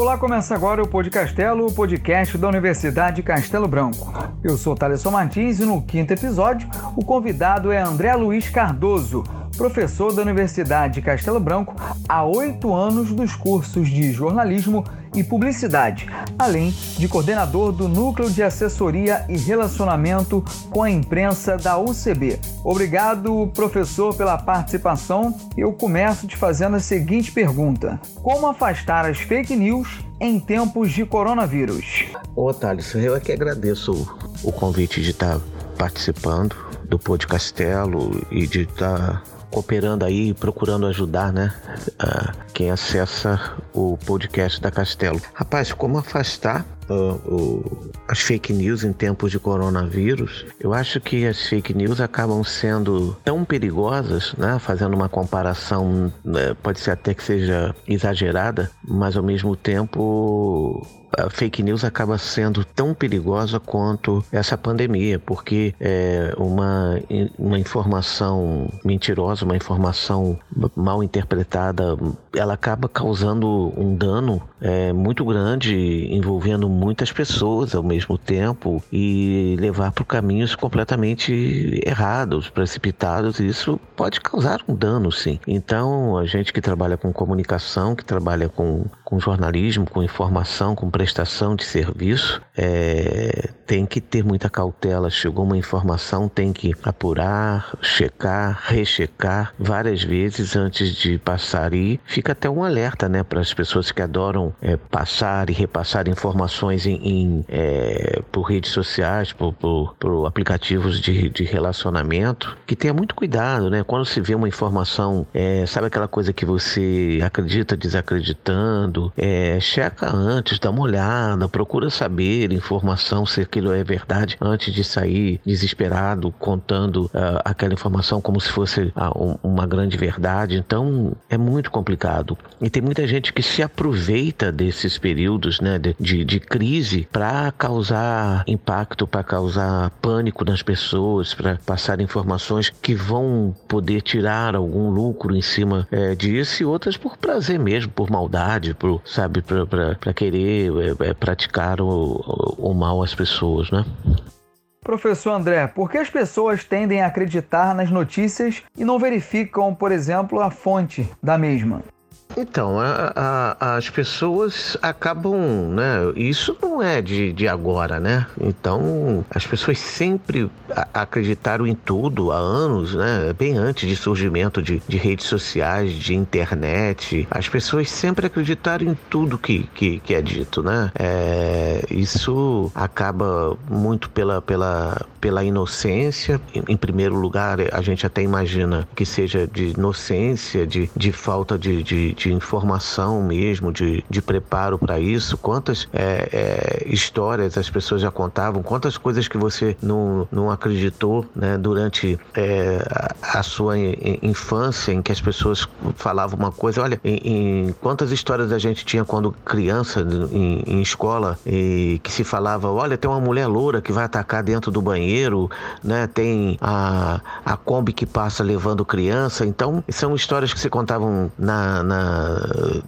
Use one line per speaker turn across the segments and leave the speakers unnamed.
Olá, começa agora o Podcastelo, o podcast da Universidade Castelo Branco. Eu sou Thaleson Martins e no quinto episódio o convidado é André Luiz Cardoso, professor da Universidade Castelo Branco há oito anos dos cursos de jornalismo e publicidade, além de coordenador do Núcleo de Assessoria e Relacionamento com a Imprensa da UCB. Obrigado, professor, pela participação. Eu começo te fazendo a seguinte pergunta: Como afastar as fake news em tempos de coronavírus?
Ô, Thales, eu é que agradeço o convite de estar participando do Podcastelo e de estar cooperando aí, procurando ajudar, né? Uh, quem acessa o podcast da Castelo. Rapaz, como afastar uh, uh, as fake news em tempos de coronavírus? Eu acho que as fake news acabam sendo tão perigosas, né? Fazendo uma comparação, né? pode ser até que seja exagerada, mas ao mesmo tempo a fake news acaba sendo tão perigosa quanto essa pandemia, porque é uma, uma informação mentirosa, uma informação mal interpretada, ela acaba causando um dano é, muito grande, envolvendo muitas pessoas ao mesmo tempo e levar por caminhos completamente errados, precipitados. E isso pode causar um dano, sim. Então, a gente que trabalha com comunicação, que trabalha com, com jornalismo, com informação, com prestação de serviço, é, tem que ter muita cautela. Chegou uma informação, tem que apurar, checar, rechecar várias vezes antes de passar. E fica até um alerta né, para as pessoas que adoram é, passar e repassar informações em, em é, por redes sociais, por, por, por aplicativos de, de, relacionamento, que tenha muito cuidado. Né? Quando se vê uma informação, é, sabe aquela coisa que você acredita desacreditando? É, checa antes, dá uma olhada, procura saber informação se aquilo é verdade antes de sair desesperado contando uh, aquela informação como se fosse uh, um, uma grande verdade. Então é muito complicado. E tem muita gente que se aproveita desses períodos né, de, de, de crise para causar impacto, para causar pânico nas pessoas, para passar informações que vão poder tirar algum lucro em cima é, disso e outras por prazer mesmo, por maldade, por pro, sabe, para querer é, é, praticar o, o mal às pessoas, né?
Professor André, por que as pessoas tendem a acreditar nas notícias e não verificam, por exemplo, a fonte da mesma?
Então, a, a, as pessoas acabam, né? Isso não é de, de agora, né? Então, as pessoas sempre acreditaram em tudo há anos, né? Bem antes de surgimento de, de redes sociais, de internet. As pessoas sempre acreditaram em tudo que, que, que é dito, né? É, isso acaba muito pela, pela, pela inocência. Em, em, primeiro lugar, a gente até imagina que seja de inocência, de, de falta de, de de informação mesmo, de, de preparo para isso, quantas é, é, histórias as pessoas já contavam, quantas coisas que você não, não acreditou né, durante é, a, a, sua infância, em que as pessoas falavam uma coisa. Olha, em, em quantas histórias a gente tinha quando criança, em, em escola, e que se falava: olha, tem uma mulher loura que vai atacar dentro do banheiro, né? tem a, a Kombi que passa levando criança. Então, são histórias que se contavam na, na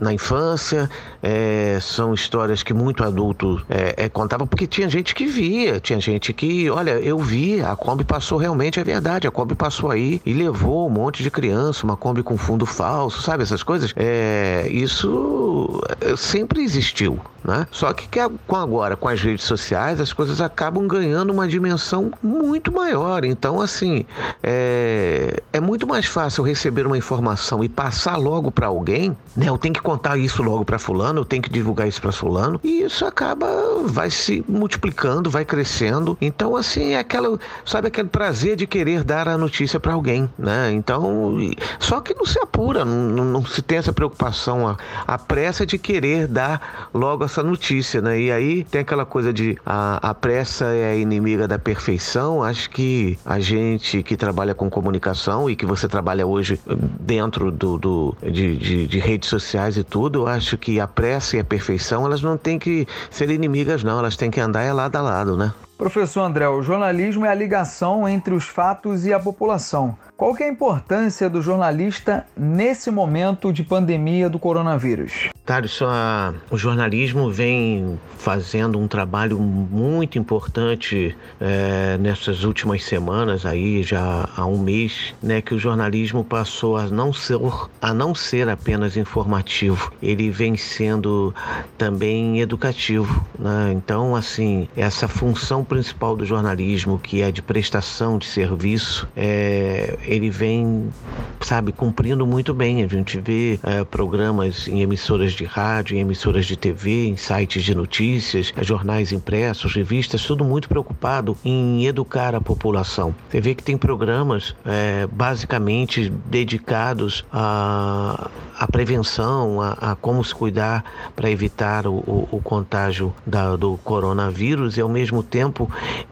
na, infância, é, são histórias que muito adulto é, é, contava, porque tinha gente que via, tinha gente que, olha, eu vi, a Kombi passou realmente, é verdade, a Kombi passou aí e levou um monte de criança, uma Kombi com fundo falso, sabe, essas coisas. É, isso é, sempre existiu. Né? Só que, que com agora, com as redes sociais, as coisas acabam ganhando uma dimensão muito maior. Então, assim, é, é muito mais fácil receber uma informação e passar logo para alguém, né? Eu tenho que contar isso logo para fulano, eu tenho que divulgar isso para fulano, e isso acaba, vai se multiplicando, vai crescendo. Então, assim, é aquela, sabe, aquele prazer de querer dar a notícia para alguém, né? Então, só que não se apura, não, não se tem essa preocupação, a, a pressa de querer dar logo essa notícia, né? E aí tem aquela coisa de a, a pressa é a inimiga da perfeição. Acho que a gente que trabalha com comunicação e que você trabalha hoje dentro do, do de, de, de, redes sociais e tudo, eu acho que a pressa e a perfeição elas não têm que ser inimigas, não. Elas têm que andar é lado a lado, né?
Professor André, o jornalismo é a ligação entre os fatos e a população. Qual que é a importância do jornalista nesse momento de pandemia do coronavírus?
Thales, o jornalismo vem fazendo um trabalho muito importante é, nessas últimas semanas, aí já há um mês, né, que o jornalismo passou a não ser, a não ser apenas informativo, ele vem sendo também educativo. Né? Então, assim, essa função principal do jornalismo, que é de prestação de serviço, é, ele vem, sabe, cumprindo muito bem. A gente vê é, programas em emissoras de rádio, em emissoras de TV, em sites de notícias, jornais impressos, revistas, tudo muito preocupado em educar a população. Você vê que tem programas é, basicamente dedicados à, à prevenção, a, a, como se cuidar para evitar o, o, o contágio da, do coronavírus e ao mesmo tempo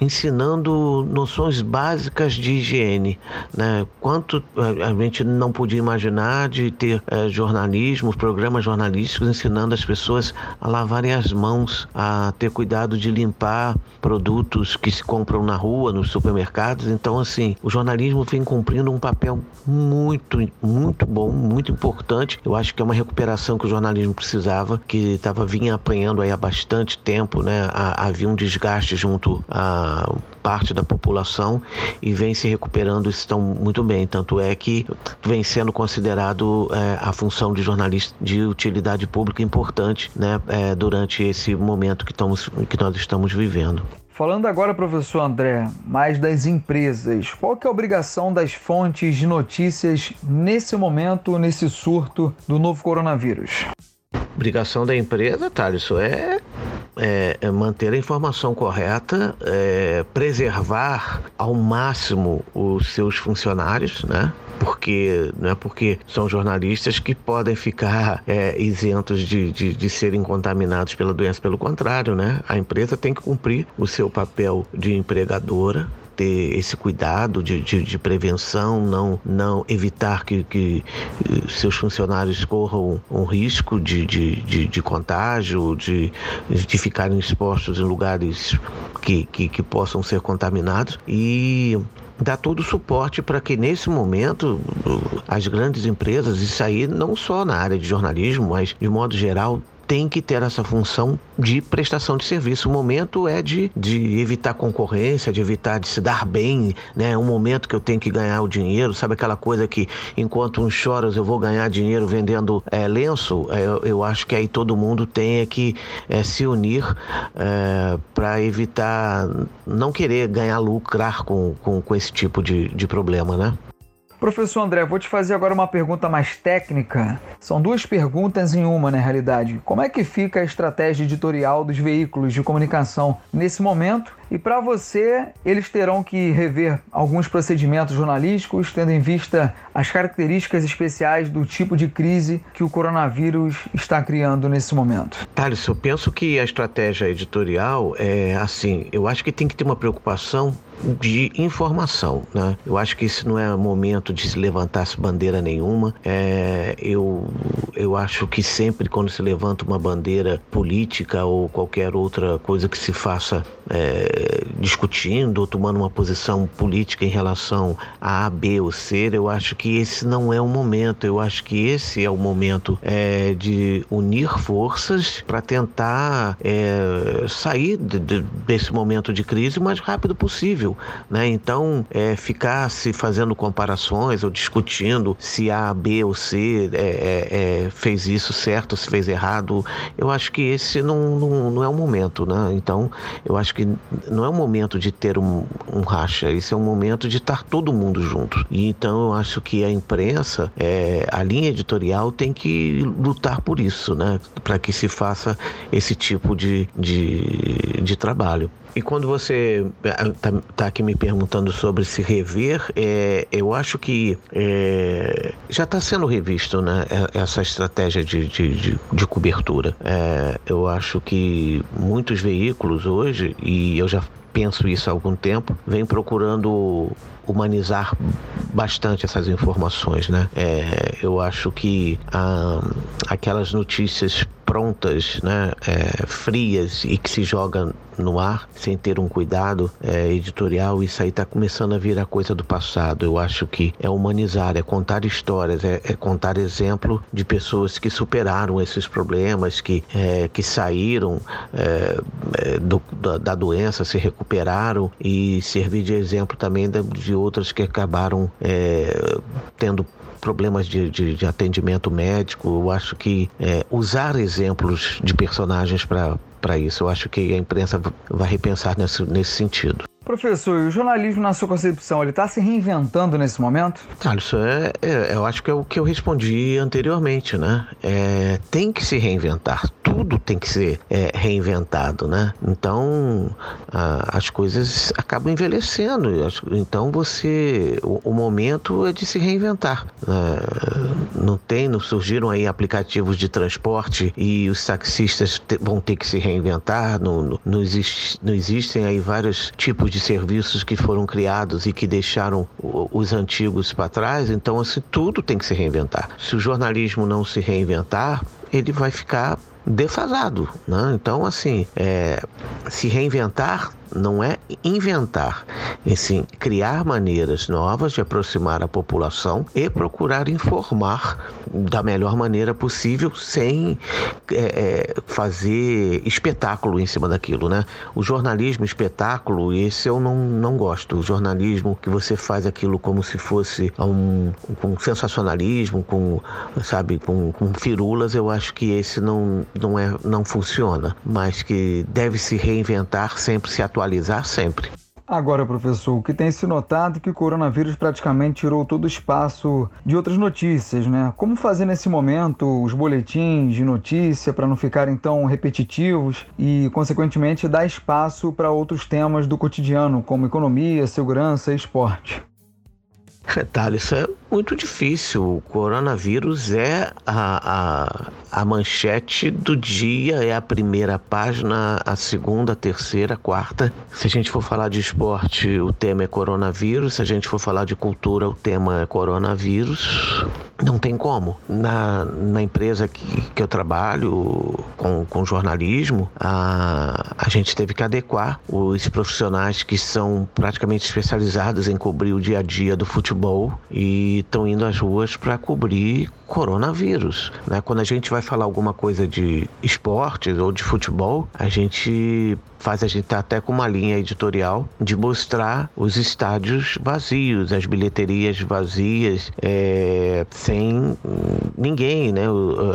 ensinando noções básicas de higiene. Né? Quanto a, a gente não podia imaginar de ter é, jornalismo, programas jornalísticos ensinando as pessoas a lavarem as mãos, a ter cuidado de limpar produtos que se compram na rua, nos supermercados. Então, assim, o jornalismo vem cumprindo um papel muito, muito bom, muito importante. Eu acho que é uma recuperação que o jornalismo precisava, que estava vinha apanhando aí há bastante tempo, né? Havia um desgaste junto a parte da população e vem se recuperando estão muito bem. Tanto é que vem sendo considerado é, a função de jornalista de utilidade pública importante né, é, durante esse momento que, estamos, que nós estamos vivendo.
Falando agora, professor André, mais das empresas, qual que é a obrigação das fontes de notícias nesse momento, nesse surto do novo coronavírus?
Obrigação da empresa, Thales, é é, é, manter a informação correta, é, preservar ao máximo os seus funcionários, né? porque não é porque são jornalistas que podem ficar é, isentos de, de, de, serem contaminados pela doença. Pelo contrário, né? A empresa tem que cumprir o seu papel de empregadora ter esse cuidado de, de, de prevenção, não, não evitar que, que, eh, seus funcionários corram um risco de, de, de, contágio, de, de ficarem expostos em lugares que, que, que possam ser contaminados. E dar todo o suporte para que nesse momento as grandes empresas, isso aí não só na área de jornalismo, mas de modo geral, tem que ter essa função de prestação de serviço. O momento é de, de evitar concorrência, de evitar de se dar bem, né? É um momento que eu tenho que ganhar o dinheiro, sabe aquela coisa que enquanto uns choras eu vou ganhar dinheiro vendendo é, lenço? É, eu, eu, acho que aí todo mundo tem que é, se unir é, para evitar não querer ganhar lucrar com, com, com esse tipo de, de problema, né?
Professor André, vou te fazer agora uma pergunta mais técnica. São duas perguntas em uma, na realidade. Como é que fica a estratégia editorial dos veículos de comunicação nesse momento? E para você, eles terão que rever alguns procedimentos jornalísticos, tendo em vista as características especiais do tipo de crise que o coronavírus está criando nesse momento.
Thales, eu penso que a estratégia editorial é assim, eu acho que tem que ter uma preocupação de informação, né? Eu acho que esse não é momento de se levantar bandeira nenhuma. É, eu, eu acho que sempre quando se levanta uma bandeira política ou qualquer outra coisa que se faça é, discutindo ou tomando uma posição política em relação a A, B ou C, eu acho que esse não é o momento. Eu acho que esse é o momento é, de unir forças para tentar é, sair de, de, desse momento de crise o mais rápido possível. Né? Então, é, ficar se fazendo comparações ou discutindo se A, B ou C é, é, é, fez isso certo, se fez errado, eu acho que esse não, não, não é o momento. Né? Então, eu acho que não é o momento de ter um, um racha, esse é um momento de estar todo mundo junto. E então, eu acho que a imprensa, é, a linha editorial tem que lutar por isso, né? para que se faça esse tipo de, de, de trabalho. E quando você está eh, tá aqui me perguntando sobre se rever, é, eu acho que é, já está sendo revisto né, essa estratégia de, de, de, de cobertura. É, eu acho que muitos veículos hoje, e eu já penso isso há algum tempo, vem procurando humanizar bastante essas informações, né? É, eu acho que ah, aquelas notícias prontas, né, é, frias e que se joga no ar sem ter um cuidado é, editorial, isso aí está começando a virar coisa do passado. Eu acho que é humanizar, é contar histórias, é, é contar exemplo de pessoas que superaram esses problemas, que, é, que saíram é, é, do, da, da, doença, se recuperaram e servir de exemplo também de, outras que acabaram é, tendo problemas de, de, de, atendimento médico. Eu acho que é, usar exemplos de personagens para isso, eu acho que a imprensa vai repensar nesse, nesse sentido.
Professor, o jornalismo, na sua concepção, ele está se reinventando nesse momento?
Isso é, é, eu acho que é o que eu respondi anteriormente, né? É, tem que se reinventar, tudo tem que ser é, reinventado, né? Então, a, as coisas acabam envelhecendo, então você, o, o momento é de se reinventar. É, não tem, não surgiram aí aplicativos de transporte e os taxistas te, vão ter que se reinventar, não, não, não, existe, não existem aí vários tipos de de serviços que foram criados e que deixaram os antigos para trás, então assim tudo tem que se reinventar. Se o jornalismo não se reinventar, ele vai ficar defasado, né? Então assim, é, se reinventar não é inventar, e sim criar maneiras novas de aproximar a população e procurar informar da melhor maneira possível sem é, é, fazer espetáculo em cima daquilo, né? O jornalismo espetáculo, esse eu não, não gosto. O jornalismo que você faz aquilo como se fosse um, com sensacionalismo, com, sabe, com, com firulas, eu acho que esse não, não, é, não funciona, mas que deve se reinventar sempre, se atualizar atualizar sempre.
Agora, professor, o que tem se notado é que o coronavírus praticamente tirou todo o espaço de outras notícias, né? Como fazer nesse momento os boletins de notícia para não ficarem tão repetitivos e, consequentemente, dar espaço para outros temas do cotidiano, como economia, segurança e esporte?
Thales, isso é muito difícil. O coronavírus é a, a, a, manchete do dia, é a primeira página, a segunda, a terceira, a quarta. Se a gente for falar de esporte, o tema é coronavírus. Se a gente for falar de cultura, o tema é coronavírus. Não tem como. Na, na empresa que, que eu trabalho com, com jornalismo, a, a gente teve que adequar os profissionais que são praticamente especializados em cobrir o dia a dia do futebol e estão indo às ruas para cobrir coronavírus. Né? Quando a gente vai falar alguma coisa de esportes ou de futebol, a gente faz a gente tá até com uma linha editorial de mostrar os estádios vazios, as bilheterias vazias, é, sem ninguém, né,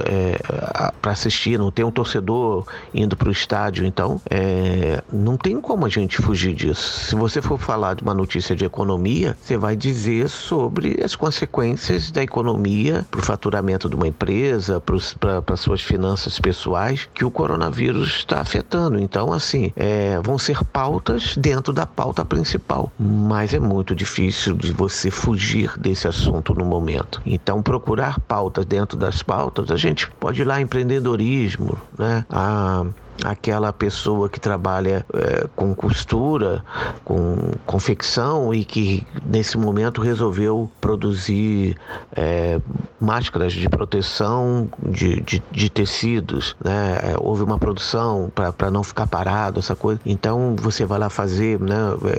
é, para assistir, não tem um torcedor indo para o estádio, então é, não tem como a gente fugir disso. Se você for falar de uma notícia de economia, você vai dizer sobre as consequências da economia para o faturamento de uma empresa, para suas finanças pessoais, que o coronavírus está afetando. Então, assim, é, vão ser pautas dentro da pauta principal, mas é muito difícil de você fugir desse assunto no momento. Então, procurar pautas dentro das pautas, a gente pode ir lá empreendedorismo, né? A aquela pessoa que trabalha é, com costura, com confecção e que nesse momento resolveu produzir é, máscaras de proteção de, de, de tecidos, né? É, houve uma produção para não ficar parado, essa coisa. Então você vai lá fazer né,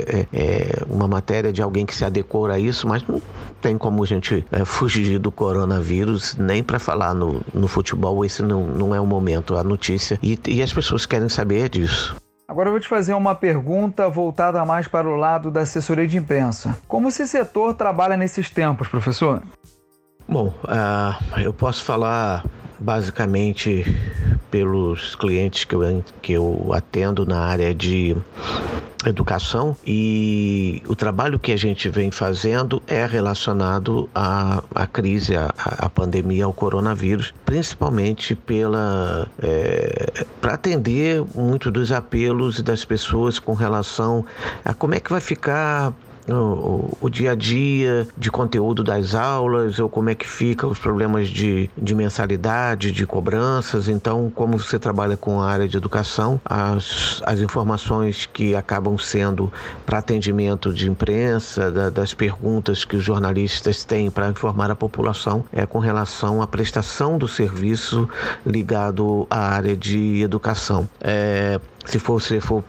é, é, uma matéria de alguém que se adequou a isso, mas não tem como a gente é, fugir do coronavírus, nem para falar no, no futebol, esse não, não é o momento, a notícia. E, e as pessoas querem saber disso.
Agora eu vou te fazer uma pergunta voltada mais para o lado da assessoria de imprensa. Como esse setor trabalha nesses tempos, professor?
Bom, uh, eu posso falar basicamente pelos clientes que eu, que eu atendo na área de educação e o trabalho que a gente vem fazendo é relacionado à, à crise, à, à pandemia, ao coronavírus, principalmente pela é, para atender muito dos apelos das pessoas com relação a como é que vai ficar o, dia a dia de conteúdo das aulas, ou como é que fica os problemas de, de mensalidade, de cobranças. Então, como você trabalha com a área de educação, as, as informações que acabam sendo para atendimento de imprensa, da, das perguntas que os jornalistas têm para informar a população, é com relação à prestação do serviço ligado à área de educação. É, se você for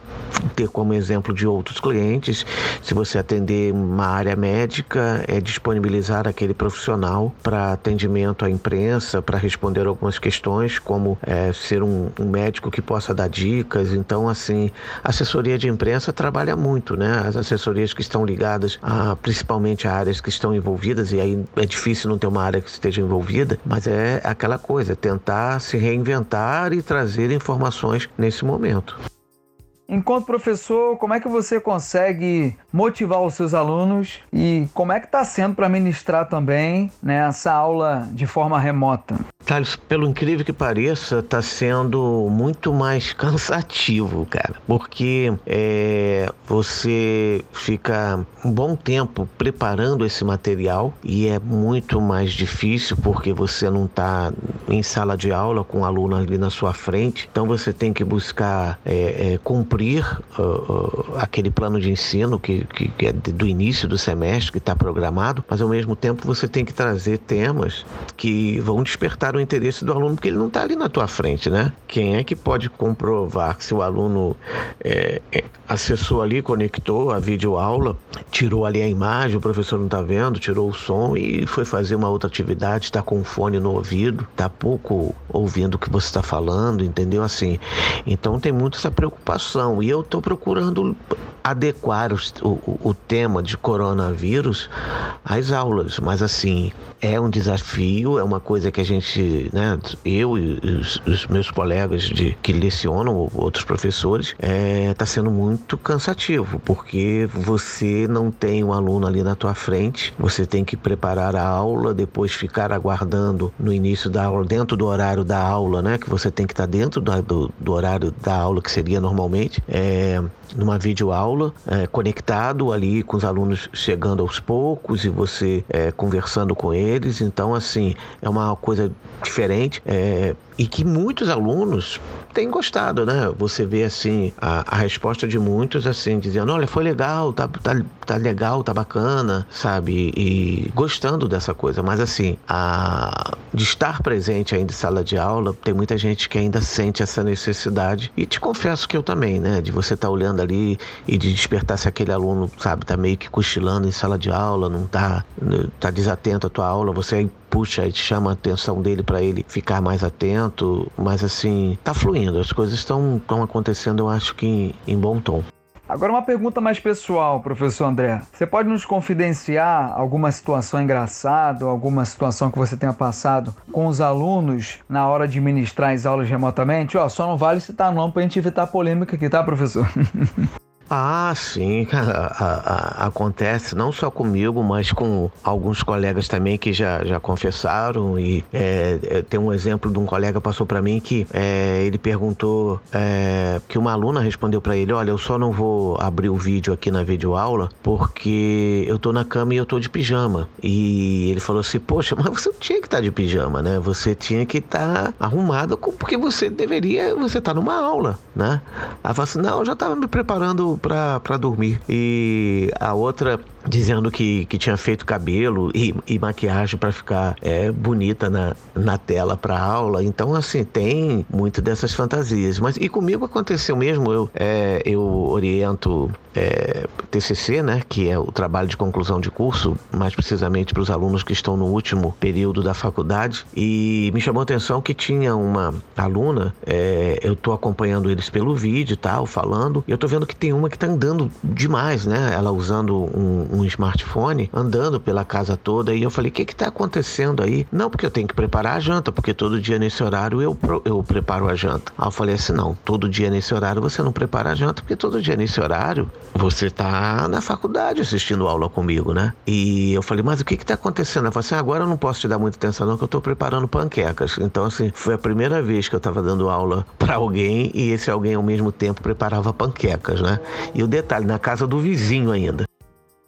ter como exemplo de outros clientes, se você atender uma área médica, é disponibilizar aquele profissional para atendimento à imprensa, para responder algumas questões, como é, ser um, um, médico que possa dar dicas. Então, assim, a assessoria de imprensa trabalha muito, né? As assessorias que estão ligadas a, principalmente a áreas que estão envolvidas, e aí é difícil não ter uma área que esteja envolvida, mas é aquela coisa, tentar se reinventar e trazer informações nesse momento.
Enquanto professor, como é que você consegue motivar os seus alunos e como é que está sendo para ministrar também né, essa aula de forma remota?
Thales, pelo incrível que pareça, está sendo muito mais cansativo, cara, porque é, você fica um bom tempo preparando esse material e é muito mais difícil porque você não está em sala de aula com o aluno ali na sua frente, então você tem que buscar é, é, cumprir uh, uh, aquele plano de ensino que, que, que é do início do semestre, que está programado, mas ao mesmo tempo você tem que trazer temas que vão despertar o interesse do aluno, porque ele não está ali na tua frente, né? Quem é que pode comprovar se o aluno é, é, acessou ali, conectou a videoaula, tirou ali a imagem, o professor não está vendo, tirou o som e foi fazer uma outra atividade, está com o fone no ouvido, está pouco ouvindo o que você está falando, entendeu? Assim, então tem muito essa preocupação e eu estou procurando adequar os, o, o tema de coronavírus às aulas, mas assim, é um desafio, é uma coisa que a gente, né, eu e os, os meus colegas de, que lecionam, outros professores, está é, tá sendo muito cansativo, porque você não tem um aluno ali na tua frente, você tem que preparar a aula, depois ficar aguardando no início da aula, dentro do horário da aula, né, que você tem que estar tá dentro do, do, do, horário da aula que seria normalmente, é, numa videoaula, é, conectado ali com os alunos chegando aos poucos e você é, conversando com eles. Então, assim, é uma coisa diferente é, e que muitos alunos têm gostado, né? Você vê assim a, a, resposta de muitos assim dizendo, olha, foi legal, tá, tá, tá legal, tá bacana, sabe? E gostando dessa coisa. Mas assim, a, de estar presente ainda em sala de aula, tem muita gente que ainda sente essa necessidade. E te confesso que eu também, né? De você estar tá olhando ali e de despertar se aquele aluno, sabe, tá meio que cochilando em sala de aula, não tá, tá desatento à tua aula, você puxa e chama a atenção dele para ele ficar mais atento, mas assim, tá fluindo, as coisas estão acontecendo, eu acho que em, em bom tom.
Agora uma pergunta mais pessoal, professor André. Você pode nos confidenciar alguma situação engraçada, alguma situação que você tenha passado com os alunos na hora de ministrar as aulas remotamente? Ó, só não vale citar nome para a gente evitar polêmica aqui, tá, professor?
Ah, sim, a, a, acontece não só comigo, mas com alguns colegas também que já, já confessaram. E é, é tem um exemplo de um colega passou para mim que é, ele perguntou é, que uma aluna respondeu para ele: Olha, eu só não vou abrir o vídeo aqui na videoaula porque eu tô na cama e eu tô de pijama. E ele falou assim: Poxa, mas você não tinha que estar tá de pijama, né? Você tinha que estar tá arrumado porque você deveria, você tá numa aula, né? Ela falou assim: Não, eu já tava me preparando para dormir. E a outra dizendo que, que tinha feito cabelo e, e maquiagem para ficar é, bonita na, na tela para aula. Então, assim, tem muito dessas fantasias. Mas e comigo aconteceu mesmo. Eu, é, eu oriento é, TCC, né, que é o trabalho de conclusão de curso, mais precisamente para os alunos que estão no último período da faculdade. E me chamou a atenção que tinha uma aluna, é, eu estou acompanhando eles pelo vídeo e tal, falando, e eu estou vendo que tem uma que está andando demais, né? Ela usando um, um smartphone andando pela casa toda e eu falei: o que está acontecendo aí? Não, porque eu tenho que preparar a janta, porque todo dia nesse horário eu, eu preparo a janta. Aí eu falei assim: não, todo dia nesse horário você não prepara a janta, porque todo dia nesse horário você está na faculdade assistindo aula comigo, né? E eu falei: mas o que está acontecendo? Ela falou assim: agora eu não posso te dar muita atenção, não, que eu estou preparando panquecas. Então, assim, foi a primeira vez que eu estava dando aula para alguém e esse alguém ao mesmo tempo preparava panquecas, né? E o detalhe, na casa do vizinho ainda.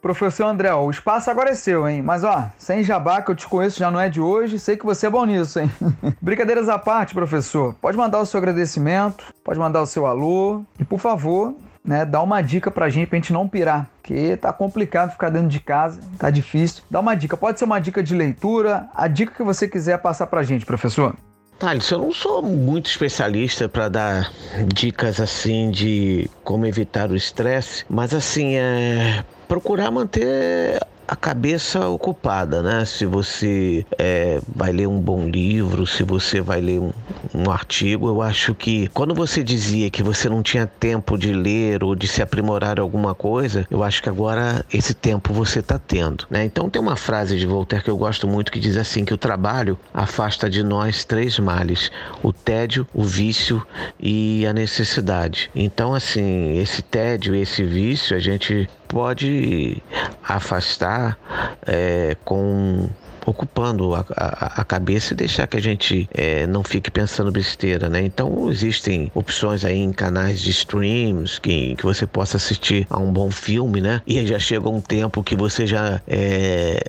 Professor André, o espaço agora é seu, hein? Mas ó, sem jabá que eu te conheço já não é de hoje, sei que você é bom nisso, hein? Brincadeiras à parte, professor, pode mandar o seu agradecimento, pode mandar o seu alô e, por favor, né, dá uma dica pra gente pra gente não pirar, porque tá complicado ficar dentro de casa, tá difícil. Dá uma dica, pode ser uma dica de leitura, a dica que você quiser passar pra gente, professor.
Thales, eu não sou muito especialista para dar dicas assim de como evitar o estresse, mas assim é procurar manter a cabeça ocupada, né? Se você é, vai ler um bom livro, se você vai ler um, um artigo, eu acho que quando você dizia que você não tinha tempo de ler ou de se aprimorar alguma coisa, eu acho que agora esse tempo você está tendo, né? Então tem uma frase de Voltaire que eu gosto muito que diz assim que o trabalho afasta de nós três males: o tédio, o vício e a necessidade. Então assim, esse tédio, esse vício, a gente pode afastar é, com ocupando a, a, a, cabeça e deixar que a gente é, não fique pensando besteira, né? Então existem opções aí em canais de streams que, que você possa assistir a um bom filme, né? E já chega um tempo que você já é,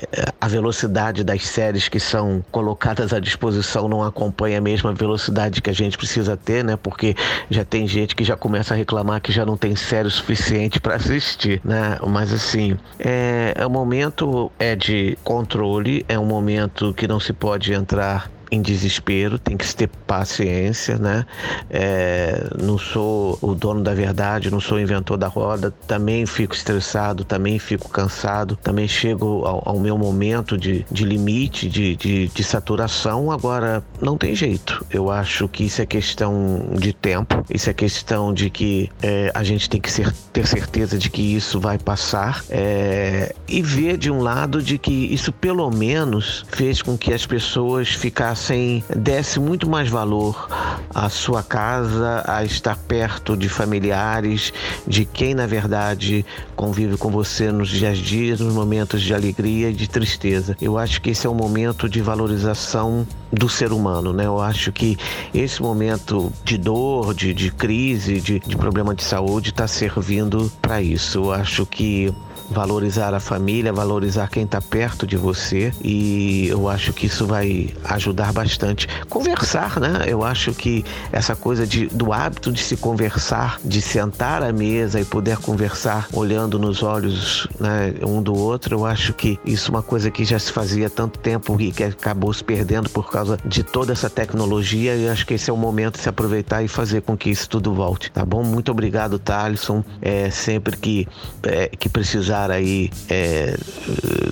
a velocidade das séries que são colocadas à disposição não acompanha a mesma velocidade que a gente precisa ter, né? Porque já tem gente que já começa a reclamar que já não tem série suficiente para assistir, né? Mas assim, é, é o momento é de controle, é um momento que não se pode entrar em desespero, tem que ter paciência, né? É, não sou o dono da verdade, não sou o inventor da roda, também fico estressado, também fico cansado, também chego ao, ao meu momento de, de limite, de, de, de, saturação. Agora, não tem jeito. Eu acho que isso é questão de tempo, isso é questão de que é, a gente tem que ser, ter certeza de que isso vai passar é, e ver de um lado de que isso pelo menos fez com que as pessoas ficassem dessem, desse muito mais valor à sua casa, a estar perto de familiares, de quem na verdade convive com você nos dias a dias, nos momentos de alegria e de tristeza. Eu acho que esse é um momento de valorização do ser humano, né? Eu acho que esse momento de dor, de, de crise, de, de problema de saúde está servindo para isso. Eu acho que valorizar a família, valorizar quem está perto de você e eu acho que isso vai ajudar bastante. Conversar, né? Eu acho que essa coisa de, do hábito de se conversar, de sentar à mesa e poder conversar olhando nos olhos né, um do outro, eu acho que isso é uma coisa que já se fazia há tanto tempo e que acabou se perdendo por causa de toda essa tecnologia e acho que esse é o momento de se aproveitar e fazer com que isso tudo volte, tá bom? Muito obrigado, Thalisson. É, sempre que, é, que precisar precisar aí é,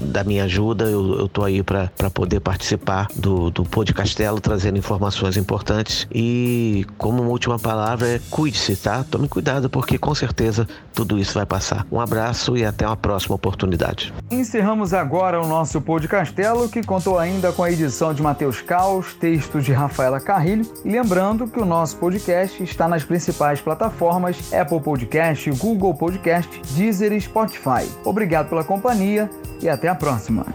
da minha ajuda, eu, eu tô aí para poder participar do, do Castelo trazendo informações importantes. E como última palavra é cuide-se, tá? Tome cuidado, porque com certeza tudo isso vai passar. Um abraço e até uma próxima oportunidade.
Encerramos agora o nosso Castelo, que contou ainda com a edição de Matheus Caos, textos de Rafaela Carrilho. E lembrando que o nosso podcast está nas principais plataformas Apple Podcast, Google Podcast, Deezer e Spotify. Obrigado pela companhia e até a próxima.